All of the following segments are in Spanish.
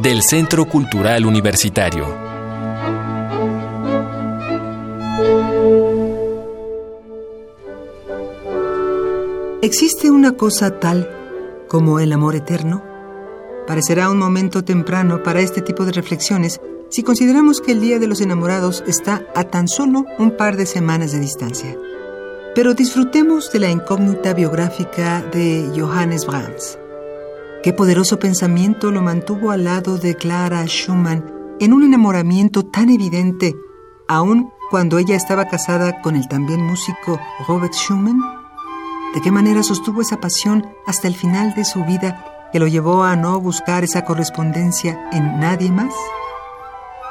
del Centro Cultural Universitario. ¿Existe una cosa tal como el amor eterno? Parecerá un momento temprano para este tipo de reflexiones si consideramos que el Día de los Enamorados está a tan solo un par de semanas de distancia. Pero disfrutemos de la incógnita biográfica de Johannes Brahms. Qué poderoso pensamiento lo mantuvo al lado de Clara Schumann en un enamoramiento tan evidente, aun cuando ella estaba casada con el también músico Robert Schumann. ¿De qué manera sostuvo esa pasión hasta el final de su vida que lo llevó a no buscar esa correspondencia en nadie más?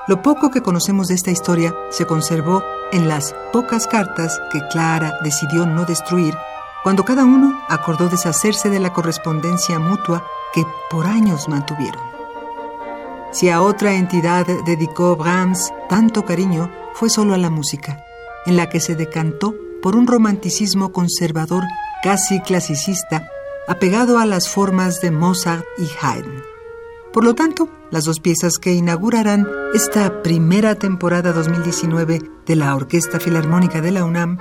Lo poco que conocemos de esta historia se conservó en las pocas cartas que Clara decidió no destruir cuando cada uno acordó deshacerse de la correspondencia mutua que por años mantuvieron. Si a otra entidad dedicó Brahms tanto cariño, fue solo a la música, en la que se decantó por un romanticismo conservador casi clasicista, apegado a las formas de Mozart y Haydn. Por lo tanto, las dos piezas que inaugurarán esta primera temporada 2019 de la Orquesta Filarmónica de la UNAM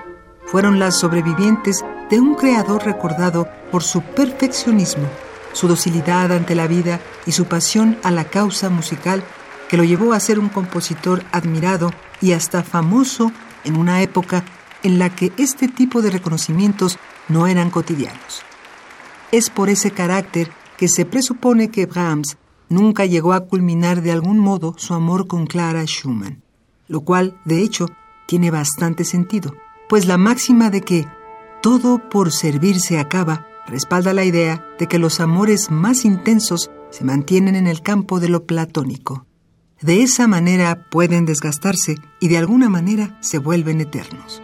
fueron las sobrevivientes de un creador recordado por su perfeccionismo su docilidad ante la vida y su pasión a la causa musical que lo llevó a ser un compositor admirado y hasta famoso en una época en la que este tipo de reconocimientos no eran cotidianos. Es por ese carácter que se presupone que Brahms nunca llegó a culminar de algún modo su amor con Clara Schumann, lo cual, de hecho, tiene bastante sentido, pues la máxima de que todo por servir se acaba respalda la idea de que los amores más intensos se mantienen en el campo de lo platónico. De esa manera pueden desgastarse y de alguna manera se vuelven eternos.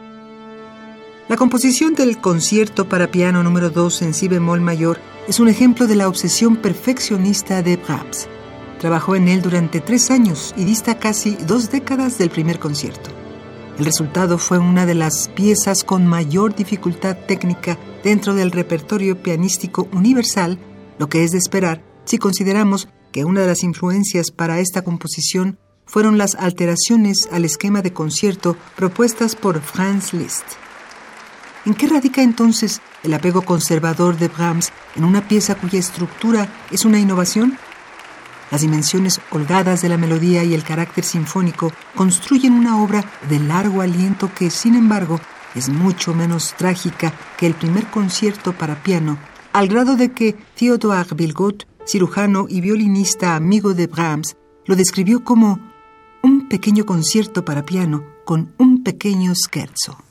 La composición del concierto para piano número 2 en si bemol mayor es un ejemplo de la obsesión perfeccionista de Brahms. Trabajó en él durante tres años y dista casi dos décadas del primer concierto. El resultado fue una de las piezas con mayor dificultad técnica dentro del repertorio pianístico universal, lo que es de esperar si consideramos que una de las influencias para esta composición fueron las alteraciones al esquema de concierto propuestas por Franz Liszt. ¿En qué radica entonces el apego conservador de Brahms en una pieza cuya estructura es una innovación? Las dimensiones holgadas de la melodía y el carácter sinfónico construyen una obra de largo aliento que, sin embargo, es mucho menos trágica que el primer concierto para piano, al grado de que Theodore Bilgot, cirujano y violinista amigo de Brahms, lo describió como un pequeño concierto para piano con un pequeño scherzo.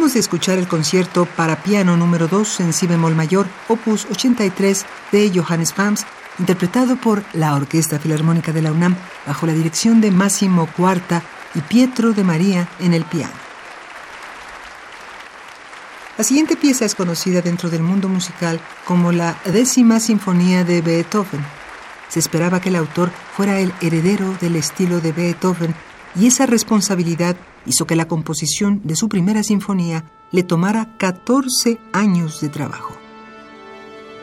De escuchar el concierto para piano número 2 en si bemol mayor, opus 83 de Johannes Pams, interpretado por la Orquesta Filarmónica de la UNAM bajo la dirección de Máximo Cuarta y Pietro de María en el piano. La siguiente pieza es conocida dentro del mundo musical como la décima sinfonía de Beethoven. Se esperaba que el autor fuera el heredero del estilo de Beethoven y esa responsabilidad hizo que la composición de su primera sinfonía le tomara 14 años de trabajo.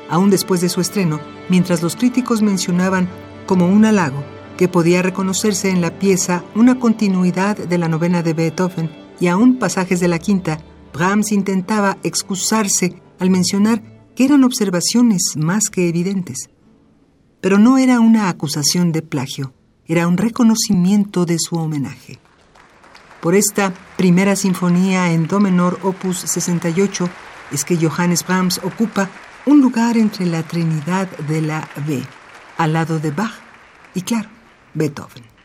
aún después de su estreno, mientras los críticos mencionaban como un halago que podía reconocerse en la pieza una continuidad de la novena de Beethoven y aún pasajes de la quinta, Brahms intentaba excusarse al mencionar que eran observaciones más que evidentes. Pero no era una acusación de plagio, era un reconocimiento de su homenaje. Por esta primera sinfonía en do menor opus 68 es que Johannes Brahms ocupa un lugar entre la Trinidad de la B, al lado de Bach y, claro, Beethoven.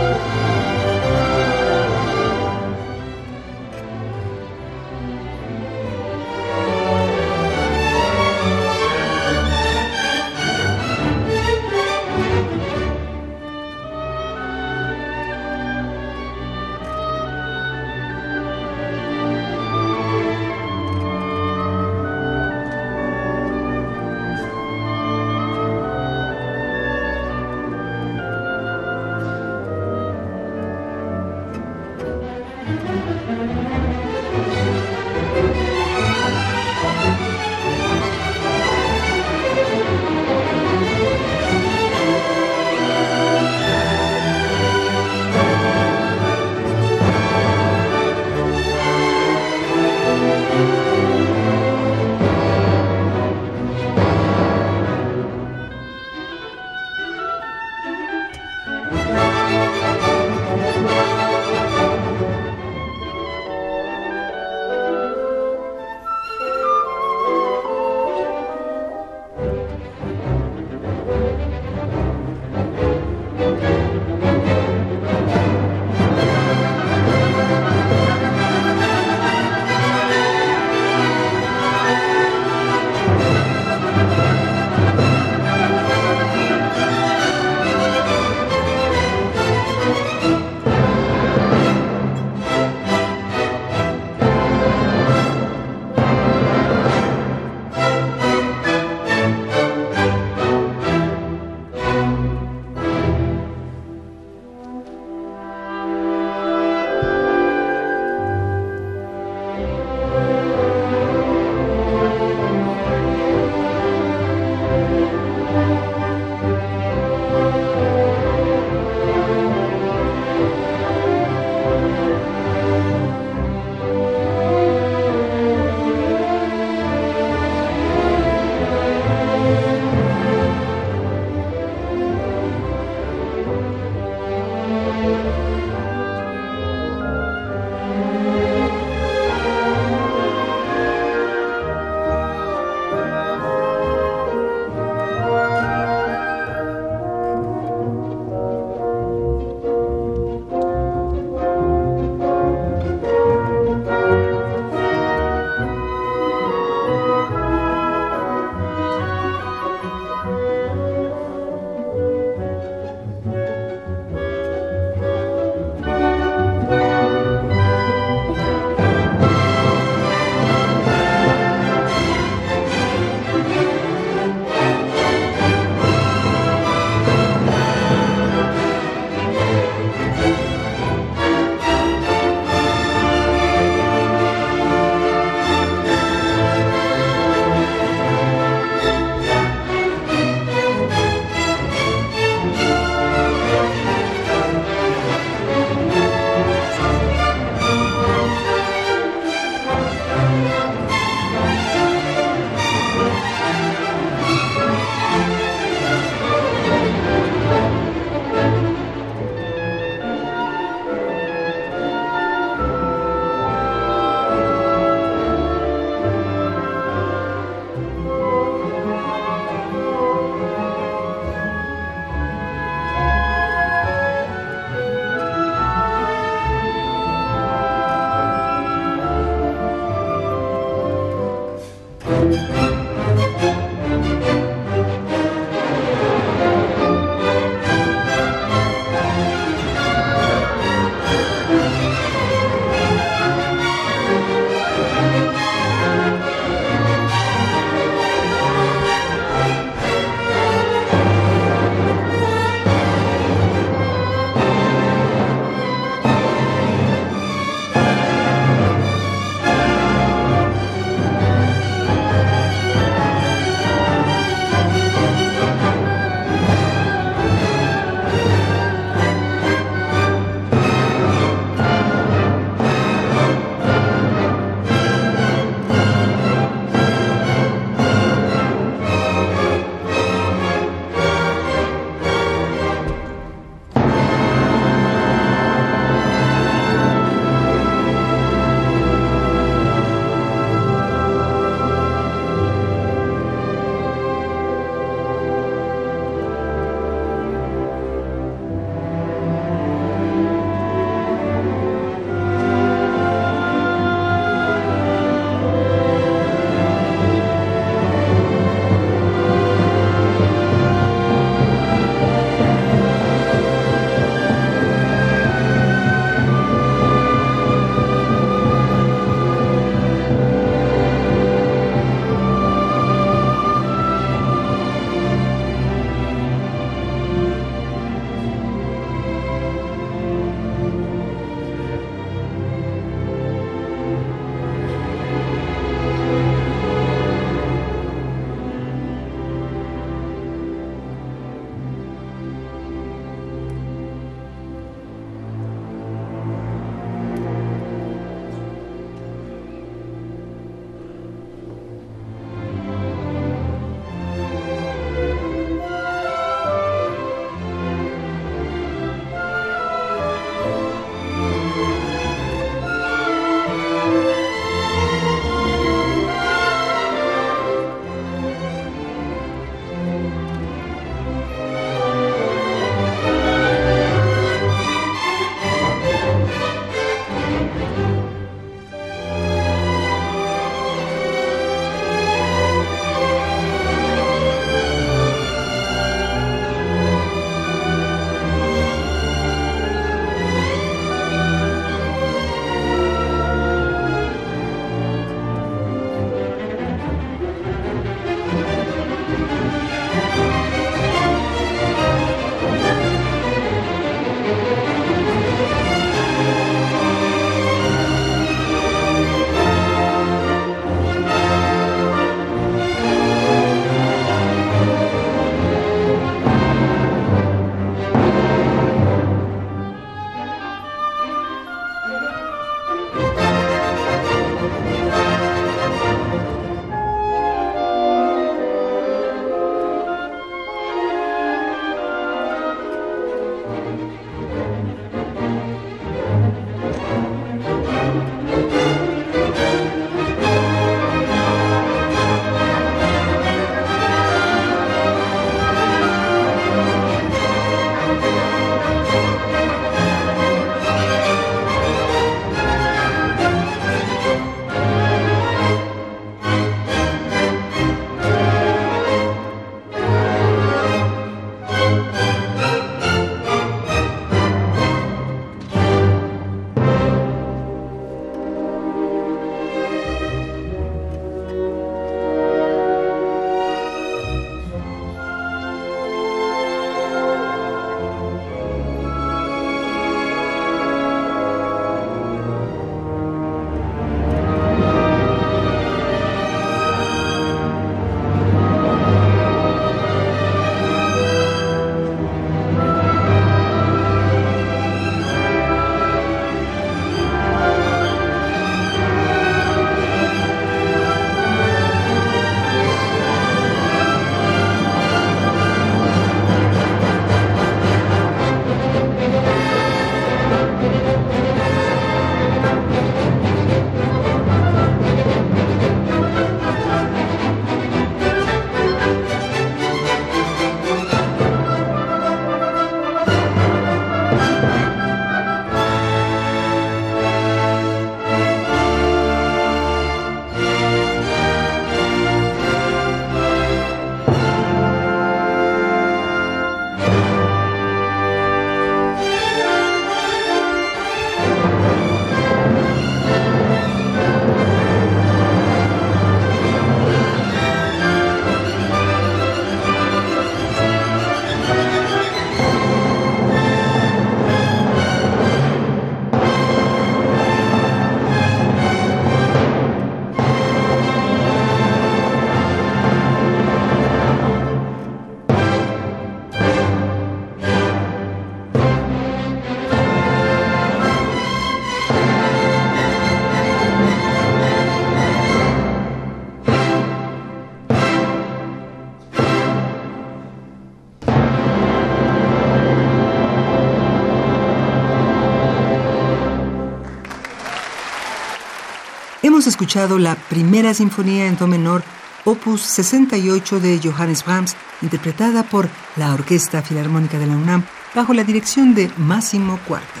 Escuchado la primera sinfonía en do menor, opus 68 de Johannes Brahms, interpretada por la Orquesta Filarmónica de la UNAM bajo la dirección de Máximo Cuarta.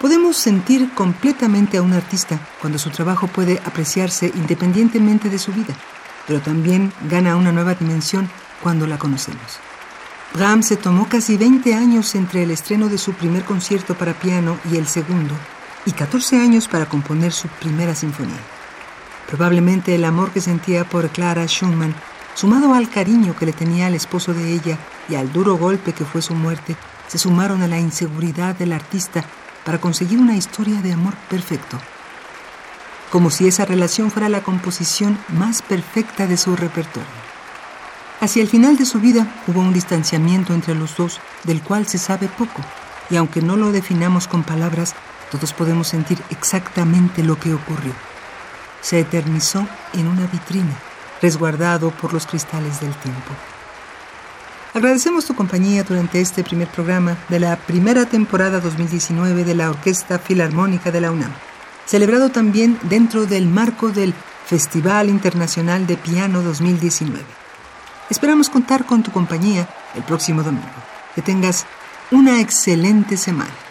Podemos sentir completamente a un artista cuando su trabajo puede apreciarse independientemente de su vida, pero también gana una nueva dimensión cuando la conocemos. Brahms se tomó casi 20 años entre el estreno de su primer concierto para piano y el segundo, y 14 años para componer su primera sinfonía. Probablemente el amor que sentía por Clara Schumann, sumado al cariño que le tenía al esposo de ella y al duro golpe que fue su muerte, se sumaron a la inseguridad del artista para conseguir una historia de amor perfecto. Como si esa relación fuera la composición más perfecta de su repertorio. Hacia el final de su vida hubo un distanciamiento entre los dos del cual se sabe poco, y aunque no lo definamos con palabras, todos podemos sentir exactamente lo que ocurrió. Se eternizó en una vitrina, resguardado por los cristales del tiempo. Agradecemos tu compañía durante este primer programa de la primera temporada 2019 de la Orquesta Filarmónica de la UNAM, celebrado también dentro del marco del Festival Internacional de Piano 2019. Esperamos contar con tu compañía el próximo domingo. Que tengas una excelente semana.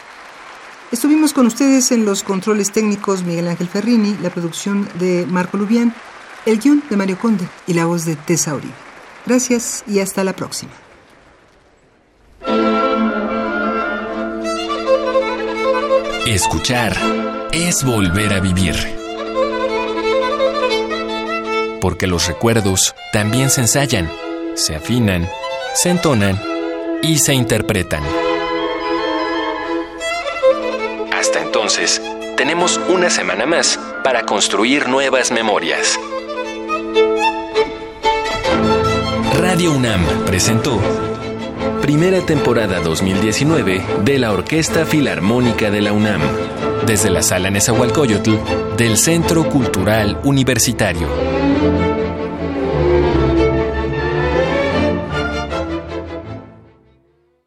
Estuvimos con ustedes en los controles técnicos Miguel Ángel Ferrini, la producción de Marco Lubián, el guion de Mario Conde y la voz de Tessa Uribe. Gracias y hasta la próxima. Escuchar es volver a vivir. Porque los recuerdos también se ensayan, se afinan, se entonan y se interpretan. Entonces, tenemos una semana más para construir nuevas memorias. Radio UNAM presentó Primera temporada 2019 de la Orquesta Filarmónica de la UNAM, desde la Sala Nezahualcóyotl del Centro Cultural Universitario.